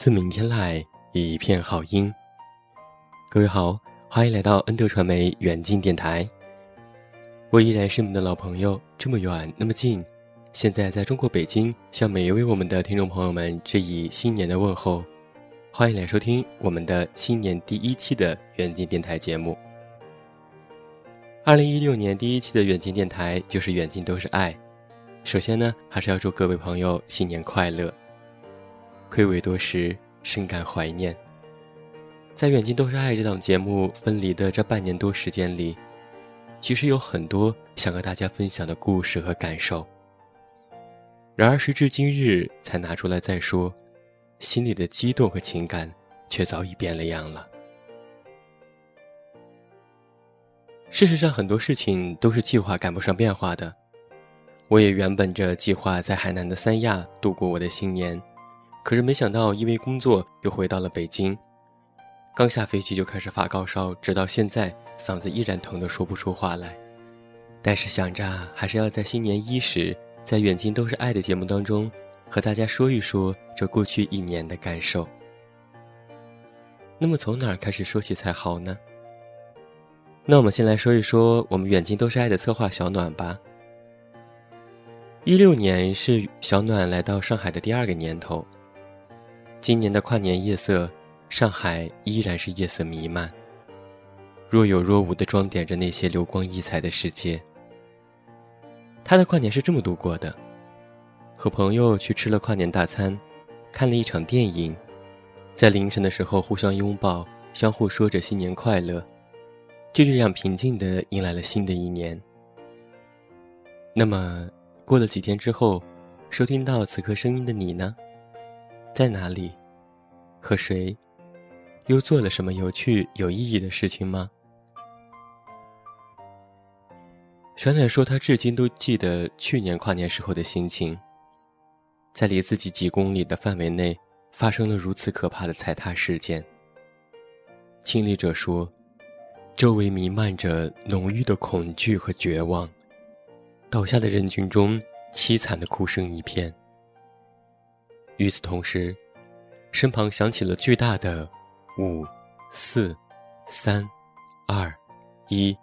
自明天来，一片好音。各位好，欢迎来到恩德传媒远近电台。我依然是你们的老朋友，这么远那么近。现在在中国北京，向每一位我们的听众朋友们致以新年的问候。欢迎来收听我们的新年第一期的远近电台节目。二零一六年第一期的远近电台就是远近都是爱。首先呢，还是要祝各位朋友新年快乐。暌违多时，深感怀念。在《远近都是爱》这档节目分离的这半年多时间里，其实有很多想和大家分享的故事和感受。然而时至今日才拿出来再说，心里的激动和情感却早已变了样了。事实上，很多事情都是计划赶不上变化的。我也原本着计划在海南的三亚度过我的新年。可是没想到，因为工作又回到了北京，刚下飞机就开始发高烧，直到现在嗓子依然疼得说不出话来。但是想着还是要在新年伊始，在远近都是爱的节目当中，和大家说一说这过去一年的感受。那么从哪儿开始说起才好呢？那我们先来说一说我们远近都是爱的策划小暖吧。一六年是小暖来到上海的第二个年头。今年的跨年夜色，上海依然是夜色弥漫，若有若无地装点着那些流光溢彩的世界。他的跨年是这么度过的：和朋友去吃了跨年大餐，看了一场电影，在凌晨的时候互相拥抱，相互说着新年快乐，就这样平静地迎来了新的一年。那么，过了几天之后，收听到此刻声音的你呢？在哪里，和谁，又做了什么有趣有意义的事情吗？小暖说，他至今都记得去年跨年时候的心情。在离自己几公里的范围内，发生了如此可怕的踩踏事件。亲历者说，周围弥漫着浓郁的恐惧和绝望，倒下的人群中，凄惨的哭声一片。与此同时，身旁响起了巨大的“五、四、三、二、一”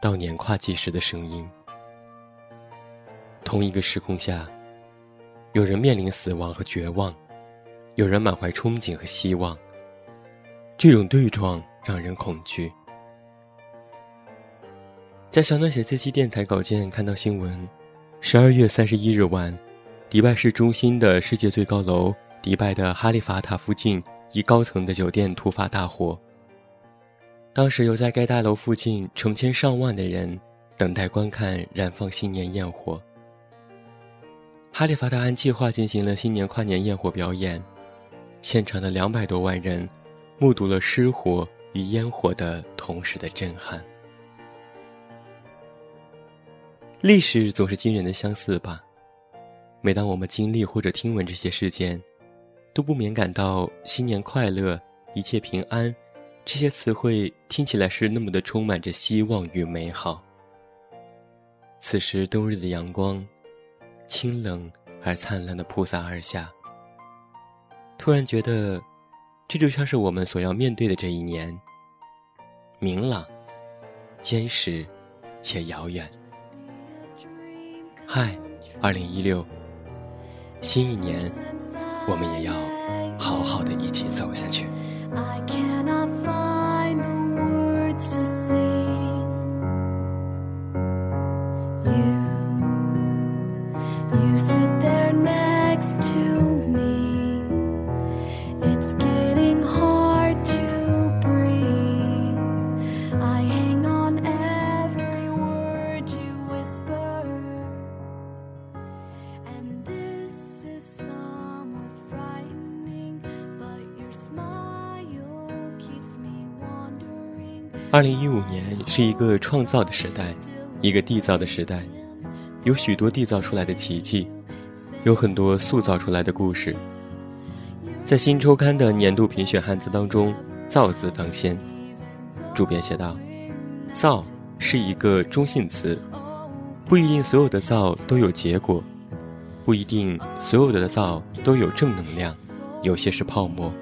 到年跨计时的声音。同一个时空下，有人面临死亡和绝望，有人满怀憧憬和希望。这种对撞让人恐惧。在小暖写这期电台稿件看到新闻，十二月三十一日晚。迪拜市中心的世界最高楼——迪拜的哈利法塔附近，一高层的酒店突发大火。当时有在该大楼附近成千上万的人等待观看燃放新年焰火。哈利法塔按计划进行了新年跨年焰火表演，现场的两百多万人目睹了失火与烟火的同时的震撼。历史总是惊人的相似吧。每当我们经历或者听闻这些事件，都不免感到新年快乐、一切平安，这些词汇听起来是那么的充满着希望与美好。此时冬日的阳光，清冷而灿烂的铺洒而下，突然觉得，这就像是我们所要面对的这一年，明朗、坚实且遥远。嗨，二零一六，新一年，我们也要好好的一起走下去。二零一五年是一个创造的时代，一个缔造的时代，有许多缔造出来的奇迹，有很多塑造出来的故事。在新周刊的年度评选汉字当中，“造”字当先。主编写道：“造是一个中性词，不一定所有的造都有结果，不一定所有的造都有正能量，有些是泡沫。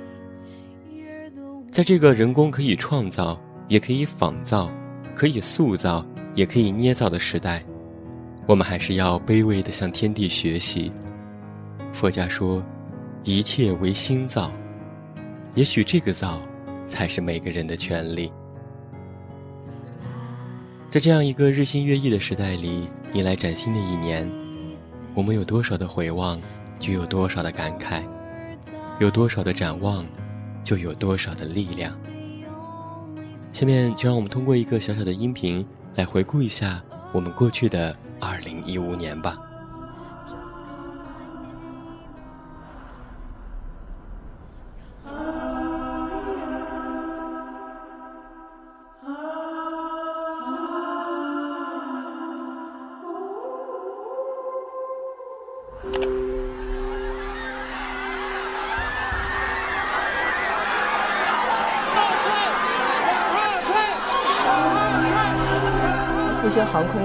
在这个人工可以创造。”也可以仿造，可以塑造，也可以捏造的时代，我们还是要卑微的向天地学习。佛家说，一切唯心造，也许这个造，才是每个人的权利。在这样一个日新月异的时代里，迎来崭新的一年，我们有多少的回望，就有多少的感慨；有多少的展望，就有多少的力量。下面就让我们通过一个小小的音频来回顾一下我们过去的二零一五年吧。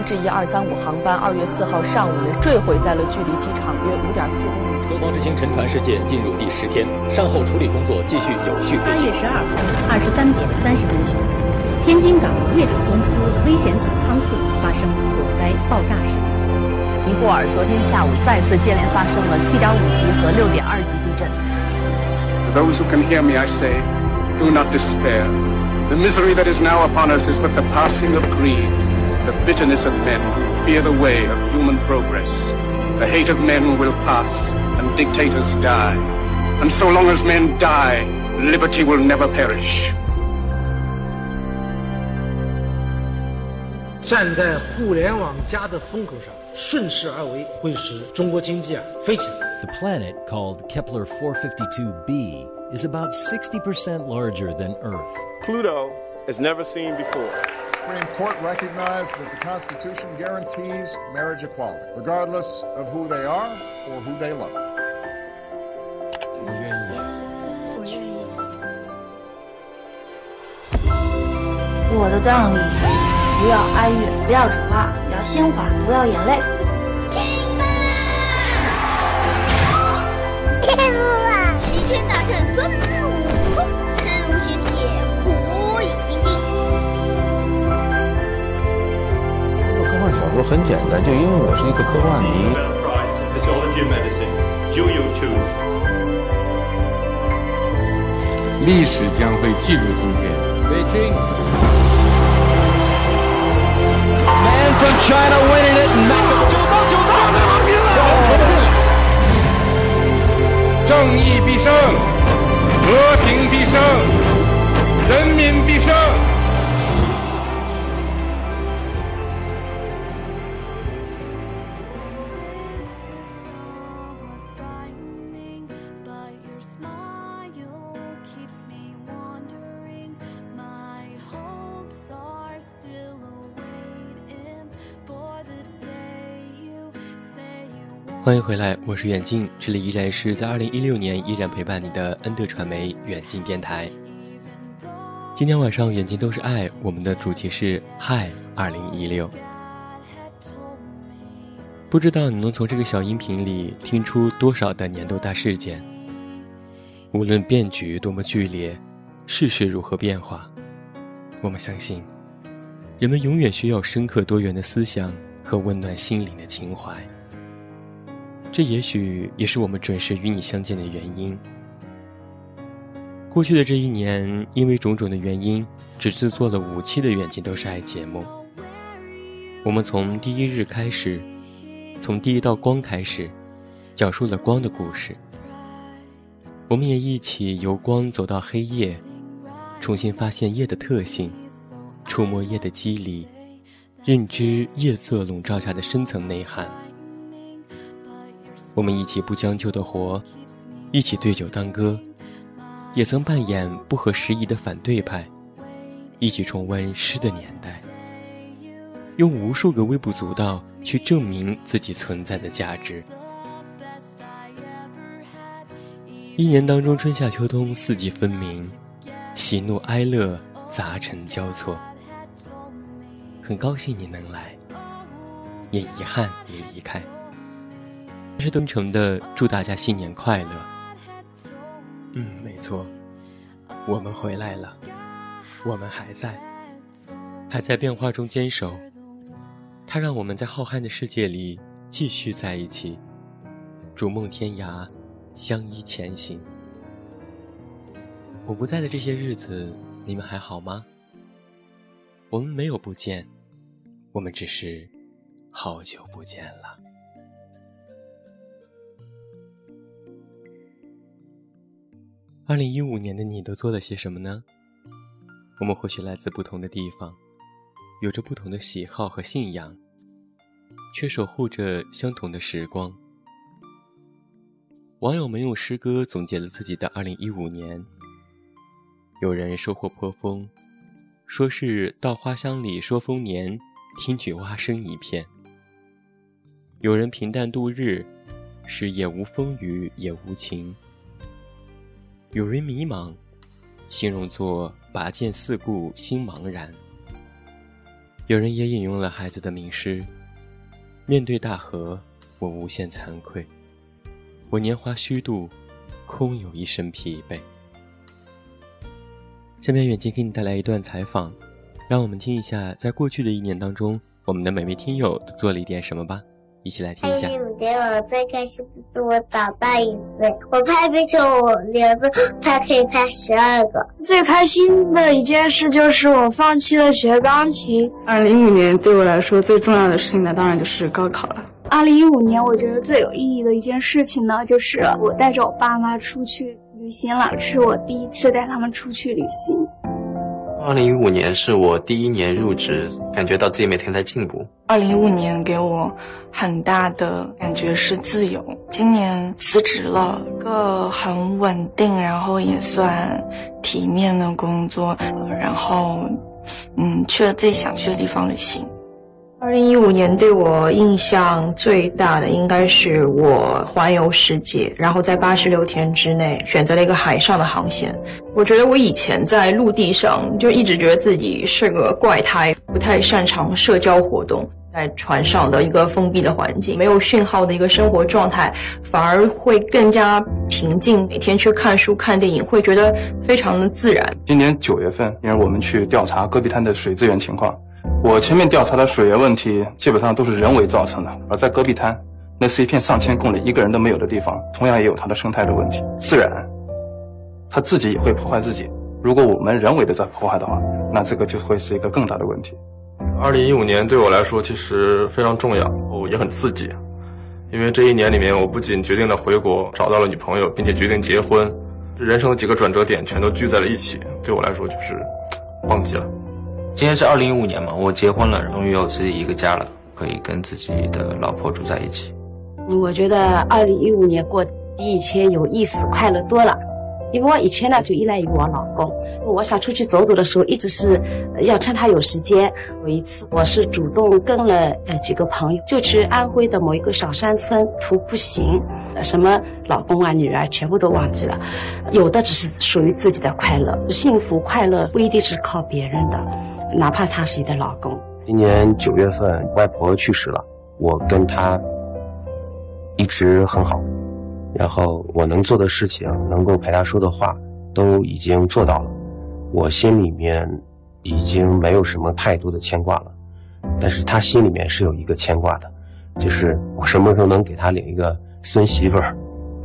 星航空 G 一二三五航班二月四号上午坠毁在了距离机场约五点四公里。东方之星沉船事件进入第十天，善后处理工作继续有序。八月十二号二十三点三十分许，天津港粤港公司危险子仓库发生火灾爆炸事故。尼泊尔昨天下午再次接连发生了七点五级和六点二级地震。Those who can hear me, I say, do not despair. The misery that is now upon us is but the passing of greed. the bitterness of men who fear the way of human progress. The hate of men will pass, and dictators die. And so long as men die, liberty will never perish. 站在互联网加的风口上，顺势而为，会使中国经济啊飞起来。The planet called Kepler 452b is about 60% larger than Earth. Pluto is never seen before. Supreme Court recognized that the Constitution guarantees marriage equality, regardless of who they are or who they love. 我愿意。我愿意。我的葬礼不要哀乐，不要丑话，要鲜花，不要眼泪。天父齐天大圣孙 说很简单，就因为我是一个科幻迷。历史将会记录今天。北京。Man from China winning it. 九到九到，太王平了。正义必胜，和平必胜，人民必胜。欢迎回来，我是远近，这里依然是在二零一六年依然陪伴你的恩德传媒远近电台。今天晚上远近都是爱，我们的主题是嗨二零一六。不知道你能从这个小音频里听出多少的年度大事件？无论变局多么剧烈，世事如何变化，我们相信，人们永远需要深刻多元的思想和温暖心灵的情怀。这也许也是我们准时与你相见的原因。过去的这一年，因为种种的原因，只制作了五期的《远近都是爱》节目。我们从第一日开始，从第一道光开始，讲述了光的故事。我们也一起由光走到黑夜，重新发现夜的特性，触摸夜的肌理，认知夜色笼罩下的深层内涵。我们一起不将就的活，一起对酒当歌，也曾扮演不合时宜的反对派，一起重温诗的年代，用无数个微不足道去证明自己存在的价值。一年当中，春夏秋冬四季分明，喜怒哀乐杂陈交错。很高兴你能来，也遗憾你离开。是真诚的祝大家新年快乐。嗯，没错，我们回来了，我们还在，还在变化中坚守。它让我们在浩瀚的世界里继续在一起，逐梦天涯，相依前行。我不在的这些日子，你们还好吗？我们没有不见，我们只是好久不见了。二零一五年的你都做了些什么呢？我们或许来自不同的地方，有着不同的喜好和信仰，却守护着相同的时光。网友们用诗歌总结了自己的二零一五年。有人收获颇丰，说是稻花香里说丰年，听取蛙声一片。有人平淡度日，是也无风雨也无晴。有人迷茫，形容作拔剑四顾心茫然。有人也引用了孩子的名诗：“面对大河，我无限惭愧，我年华虚度，空有一身疲惫。”下面远近给你带来一段采访，让我们听一下，在过去的一年当中，我们的每位听友都做了一点什么吧。一起来听一下。我觉得我最开心的是我长大一岁，我拍壁球，我连着 拍可以拍十二个。最开心的一件事就是我放弃了学钢琴。二零一五年对我来说最重要的事情呢，当然就是高考了。二零一五年我觉得最有意义的一件事情呢，就是我带着我爸妈出去旅行了，是我第一次带他们出去旅行。二零一五年是我第一年入职，感觉到自己每天在进步。二零一五年给我很大的感觉是自由。今年辞职了，个很稳定，然后也算体面的工作，然后，嗯，去了自己想去的地方旅行。二零一五年对我印象最大的应该是我环游世界，然后在八十六天之内选择了一个海上的航线。我觉得我以前在陆地上就一直觉得自己是个怪胎，不太擅长社交活动，在船上的一个封闭的环境，没有讯号的一个生活状态，反而会更加平静。每天去看书、看电影，会觉得非常的自然。今年九月份，因为我们去调查戈壁滩的水资源情况。我前面调查的水源问题，基本上都是人为造成的。而在戈壁滩，那是一片上千公里、一个人都没有的地方，同样也有它的生态的问题。自然，它自己也会破坏自己。如果我们人为的在破坏的话，那这个就会是一个更大的问题。二零一五年对我来说其实非常重要，哦，也很刺激，因为这一年里面，我不仅决定了回国，找到了女朋友，并且决定结婚，人生的几个转折点全都聚在了一起，对我来说就是 忘记了。今天是二零一五年嘛，我结婚了，终于有自己一个家了，可以跟自己的老婆住在一起。我觉得二零一五年过比以前有意思、快乐多了。因为我以前呢就依赖于我老公，我想出去走走的时候，一直是要趁他有时间。有一次，我是主动跟了呃几个朋友，就去安徽的某一个小山村徒步行，什么老公啊、女儿全部都忘记了，有的只是属于自己的快乐，幸福快乐不一定是靠别人的，哪怕他是你的老公。今年九月份，外婆去世了，我跟她一直很好。然后我能做的事情，能够陪他说的话，都已经做到了。我心里面已经没有什么太多的牵挂了，但是他心里面是有一个牵挂的，就是我什么时候能给他领一个孙媳妇儿。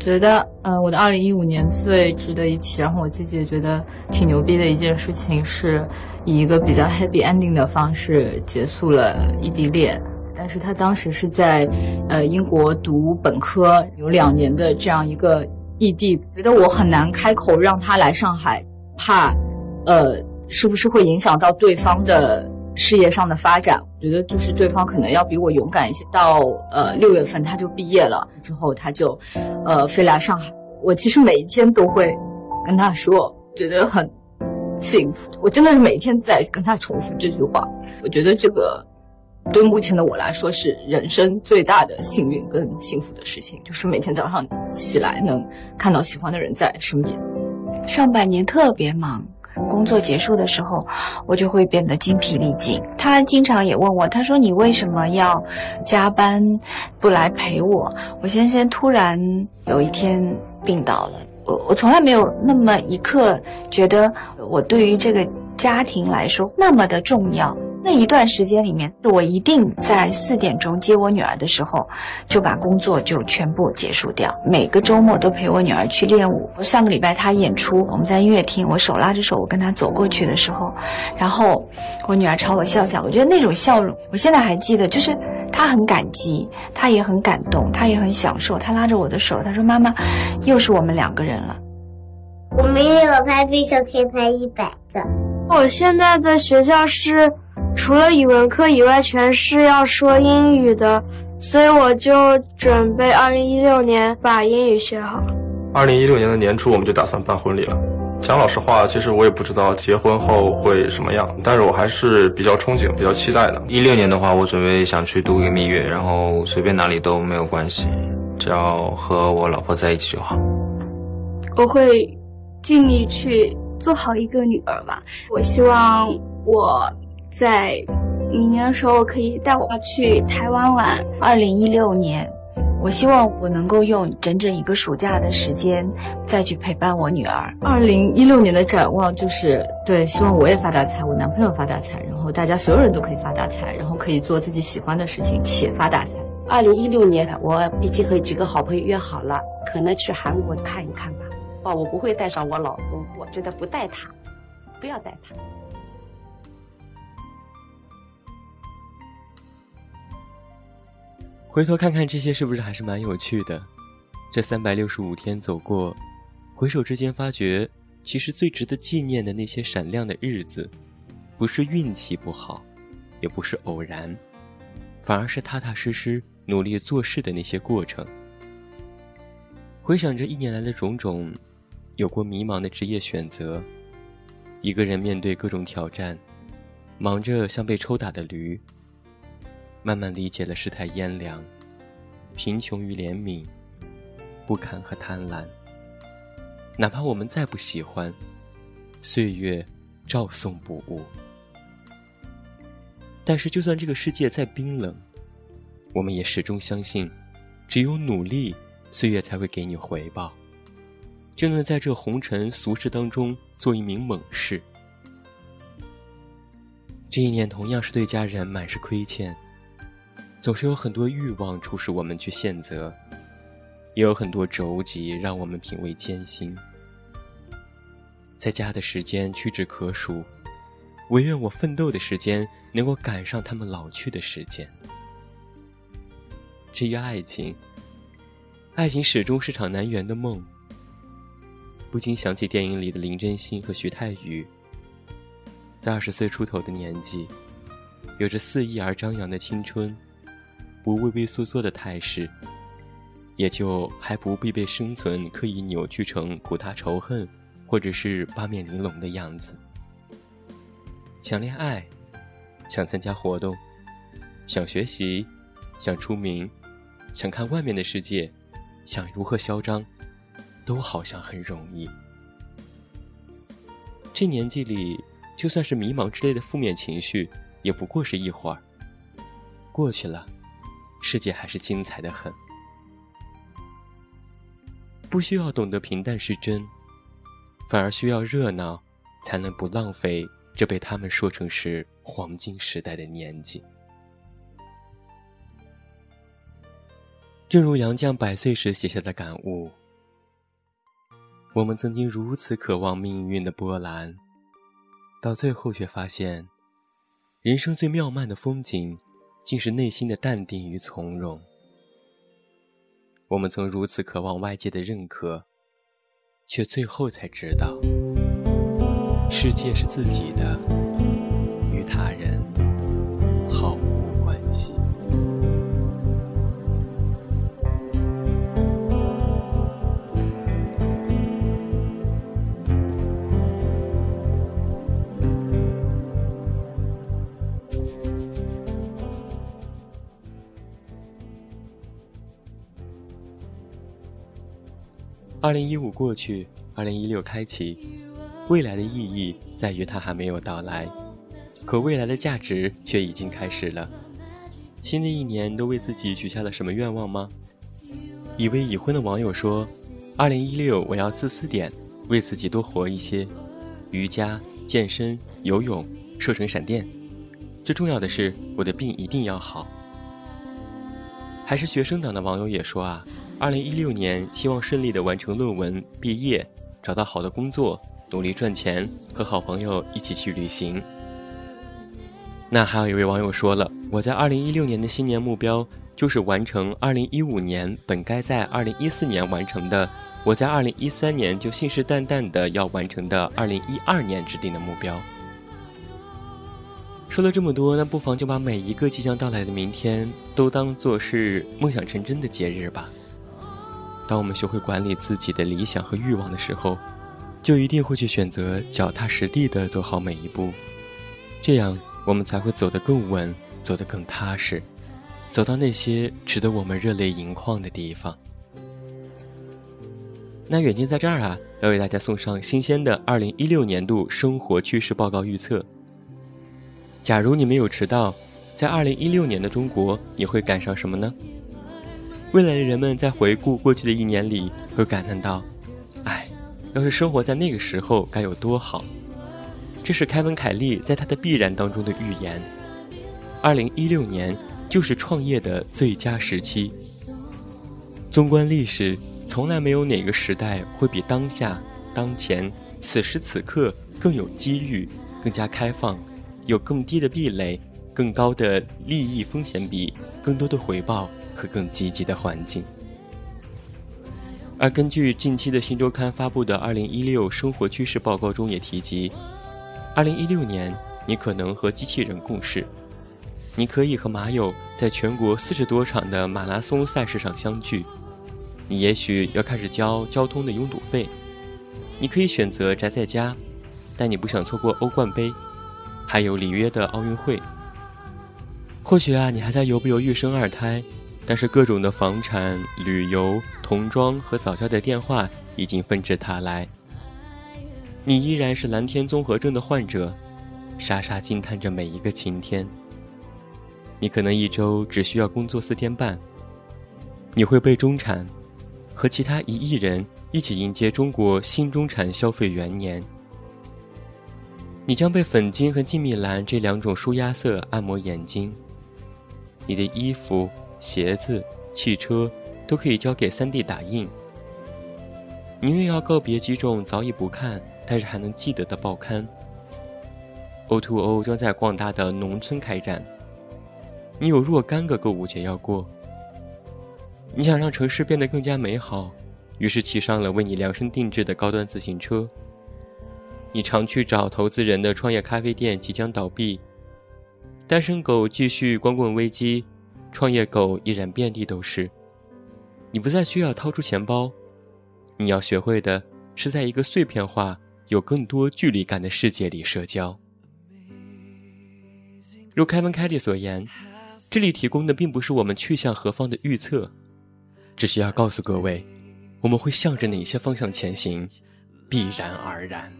觉得，呃，我的二零一五年最值得一提，然后我自己也觉得挺牛逼的一件事情，是以一个比较 happy ending 的方式结束了异地恋。但是他当时是在，呃，英国读本科，有两年的这样一个异地，觉得我很难开口让他来上海，怕，呃，是不是会影响到对方的事业上的发展？我觉得就是对方可能要比我勇敢一些。到呃六月份他就毕业了，之后他就，呃，飞来上海。我其实每一天都会跟他说，觉得很幸福。我真的是每天在跟他重复这句话。我觉得这个。对目前的我来说，是人生最大的幸运跟幸福的事情，就是每天早上起来能看到喜欢的人在身边。上半年特别忙，工作结束的时候，我就会变得精疲力尽。他经常也问我，他说：“你为什么要加班不来陪我？”我先生突然有一天病倒了，我我从来没有那么一刻觉得我对于这个家庭来说那么的重要。那一段时间里面，我一定在四点钟接我女儿的时候，就把工作就全部结束掉。每个周末都陪我女儿去练舞。上个礼拜她演出，我们在音乐厅，我手拉着手，我跟她走过去的时候，然后我女儿朝我笑笑。我觉得那种笑容，我现在还记得，就是她很感激，她也很感动，她也很享受。她拉着我的手，她说：“妈妈，又是我们两个人了。”我明天我拍飞球可以拍一百个。我现在的学校是。除了语文课以外，全是要说英语的，所以我就准备二零一六年把英语学好。二零一六年的年初，我们就打算办婚礼了。讲老实话，其实我也不知道结婚后会什么样，但是我还是比较憧憬、比较期待的。一六年的话，我准备想去度个蜜月，然后随便哪里都没有关系，只要和我老婆在一起就好。我会尽力去做好一个女儿吧。我希望我。在明年的时候，可以带我去台湾玩。二零一六年，我希望我能够用整整一个暑假的时间再去陪伴我女儿。二零一六年的展望就是，对，希望我也发大财，我男朋友发大财，然后大家所有人都可以发大财，然后可以做自己喜欢的事情且发大财。二零一六年，我已经和几个好朋友约好了，可能去韩国看一看吧。哦，我不会带上我老公，我觉得不带他，不要带他。回头看看这些，是不是还是蛮有趣的？这三百六十五天走过，回首之间发觉，其实最值得纪念的那些闪亮的日子，不是运气不好，也不是偶然，反而是踏踏实实努力做事的那些过程。回想着一年来的种种，有过迷茫的职业选择，一个人面对各种挑战，忙着像被抽打的驴。慢慢理解了世态炎凉，贫穷与怜悯，不堪和贪婪。哪怕我们再不喜欢，岁月照送不误。但是，就算这个世界再冰冷，我们也始终相信，只有努力，岁月才会给你回报，就能在这红尘俗世当中做一名猛士。这一年同样是对家人满是亏欠。总是有很多欲望促使我们去选择，也有很多着急让我们品味艰辛。在家的时间屈指可数，唯愿我奋斗的时间能够赶上他们老去的时间。至于爱情，爱情始终是场难圆的梦。不禁想起电影里的林真心和徐太宇，在二十岁出头的年纪，有着肆意而张扬的青春。不畏畏缩缩的态势，也就还不必被生存刻意扭曲成苦大仇恨或者是八面玲珑的样子。想恋爱，想参加活动，想学习，想出名，想看外面的世界，想如何嚣张，都好像很容易。这年纪里，就算是迷茫之类的负面情绪，也不过是一会儿。过去了，世界还是精彩的很。不需要懂得平淡是真，反而需要热闹，才能不浪费。这被他们说成是黄金时代的年纪。正如杨绛百岁时写下的感悟：“我们曾经如此渴望命运的波澜，到最后却发现，人生最妙曼的风景，竟是内心的淡定与从容。我们曾如此渴望外界的认可，却最后才知道。”世界是自己的，二零一五过去，二零一六开启。未来的意义在于它还没有到来，可未来的价值却已经开始了。新的一年都为自己许下了什么愿望吗？一位已婚的网友说：“二零一六我要自私点，为自己多活一些，瑜伽、健身、游泳，瘦成闪电。最重要的是，我的病一定要好。”还是学生党的网友也说啊：“二零一六年希望顺利的完成论文、毕业，找到好的工作。”努力赚钱，和好朋友一起去旅行。那还有一位网友说了：“我在二零一六年的新年目标就是完成二零一五年本该在二零一四年完成的，我在二零一三年就信誓旦旦的要完成的二零一二年制定的目标。”说了这么多，那不妨就把每一个即将到来的明天都当做是梦想成真的节日吧。当我们学会管理自己的理想和欲望的时候。就一定会去选择脚踏实地的走好每一步，这样我们才会走得更稳，走得更踏实，走到那些值得我们热泪盈眶的地方。那远近在这儿啊，要为大家送上新鲜的二零一六年度生活趋势报告预测。假如你没有迟到，在二零一六年的中国，你会赶上什么呢？未来的人们在回顾过去的一年里，会感叹到：“哎。”要是生活在那个时候该有多好！这是凯文·凯利在他的《必然》当中的预言。二零一六年就是创业的最佳时期。纵观历史，从来没有哪个时代会比当下、当前、此时此刻更有机遇、更加开放，有更低的壁垒、更高的利益风险比、更多的回报和更积极的环境。而根据近期的新周刊发布的《二零一六生活趋势报告》中也提及，二零一六年你可能和机器人共事，你可以和马友在全国四十多场的马拉松赛事上相聚，你也许要开始交交通的拥堵费，你可以选择宅在家，但你不想错过欧冠杯，还有里约的奥运会。或许啊，你还在犹不犹豫生二胎。但是各种的房产、旅游、童装和早教的电话已经纷至沓来。你依然是蓝天综合症的患者，傻傻惊叹着每一个晴天。你可能一周只需要工作四天半。你会被中产，和其他一亿人一起迎接中国新中产消费元年。你将被粉金和静谧蓝这两种舒压色按摩眼睛。你的衣服。鞋子、汽车都可以交给 3D 打印。你又要告别几种早已不看但是还能记得的报刊。O2O 将在广大的农村开展。你有若干个购物节要过。你想让城市变得更加美好，于是骑上了为你量身定制的高端自行车。你常去找投资人的创业咖啡店即将倒闭。单身狗继续光棍危机。创业狗依然遍地都是。你不再需要掏出钱包，你要学会的是在一个碎片化、有更多距离感的世界里社交。如凯文·凯利所言，这里提供的并不是我们去向何方的预测，只是要告诉各位，我们会向着哪些方向前行，必然而然。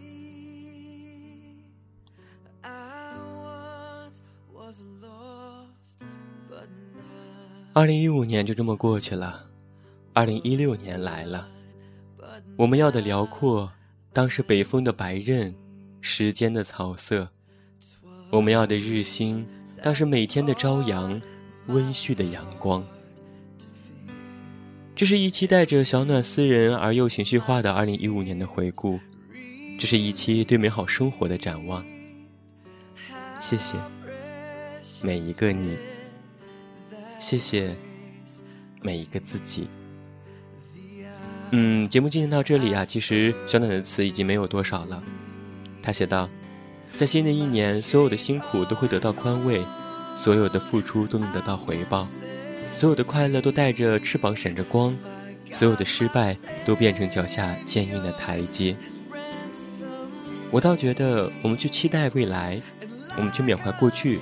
二零一五年就这么过去了，二零一六年来了。我们要的辽阔，当是北风的白刃，时间的草色；我们要的日星，当是每天的朝阳，温煦的阳光。这是一期带着小暖私人而又情绪化的二零一五年的回顾，这是一期对美好生活的展望。谢谢每一个你。谢谢每一个自己。嗯，节目进行到这里啊，其实小暖的词已经没有多少了。他写道：“在新的一年，所有的辛苦都会得到宽慰，所有的付出都能得到回报，所有的快乐都带着翅膀闪着光，所有的失败都变成脚下坚硬的台阶。”我倒觉得，我们去期待未来，我们去缅怀过去，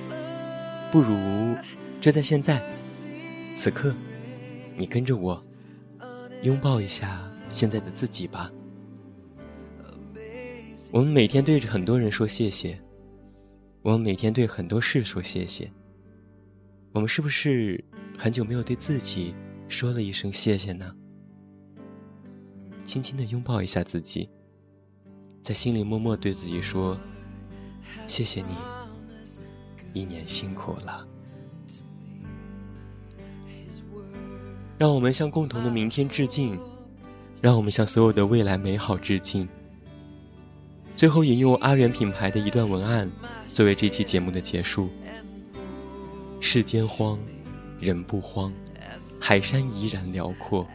不如就在现在。此刻，你跟着我，拥抱一下现在的自己吧。我们每天对着很多人说谢谢，我们每天对很多事说谢谢。我们是不是很久没有对自己说了一声谢谢呢？轻轻的拥抱一下自己，在心里默默对自己说：“谢谢你，一年辛苦了。”让我们向共同的明天致敬，让我们向所有的未来美好致敬。最后引用阿元品牌的一段文案，作为这期节目的结束：世间荒，人不慌，海山依然辽阔。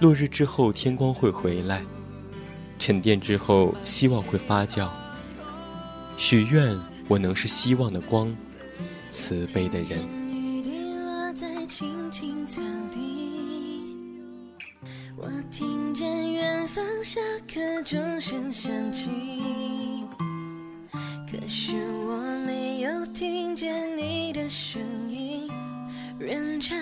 落日之后，天光会回来；沉淀之后，希望会发酵。许愿我能是希望的光，慈悲的人。我听见远方下课钟声响起，可是我没有听见你的声音，人潮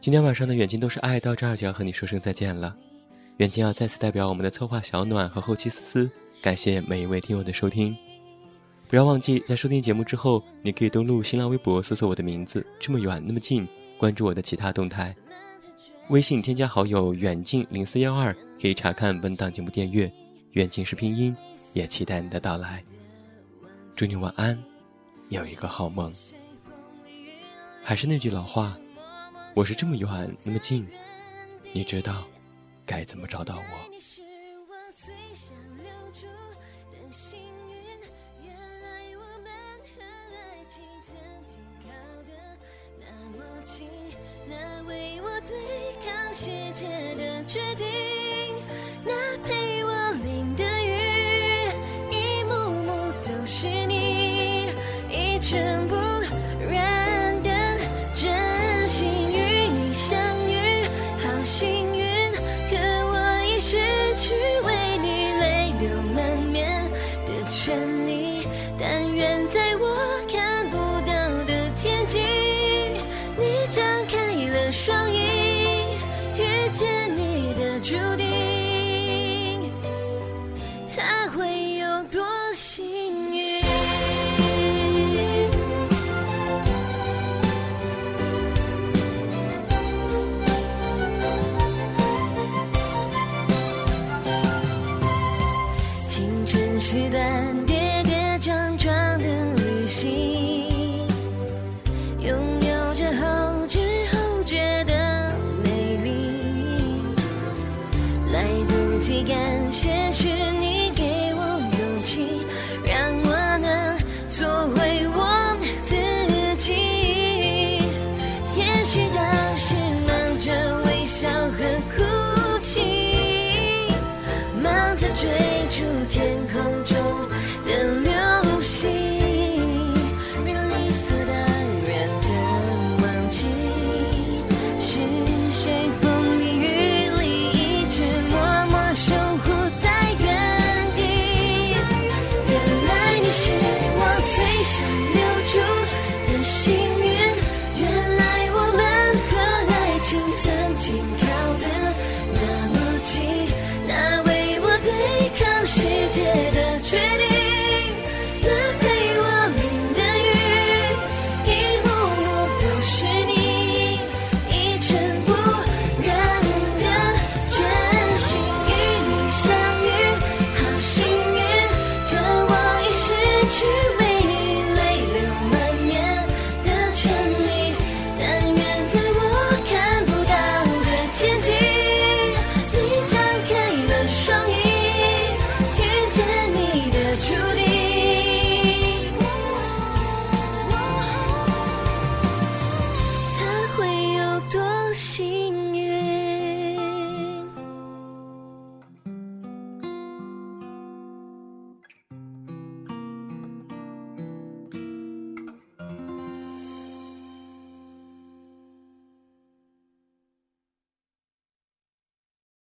今天晚上的远近都是爱，到这儿就要和你说声再见了。远近要再次代表我们的策划小暖和后期思思，感谢每一位听友的收听。不要忘记，在收听节目之后，你可以登录新浪微博搜索我的名字，这么远那么近，关注我的其他动态。微信添加好友远近零四幺二，可以查看本档节目电阅。远近是拼音，也期待你的到来。祝你晚安，有一个好梦。还是那句老话。我是这么远那么近，你知道该怎么找到我？那为我对抗世界的决定，时段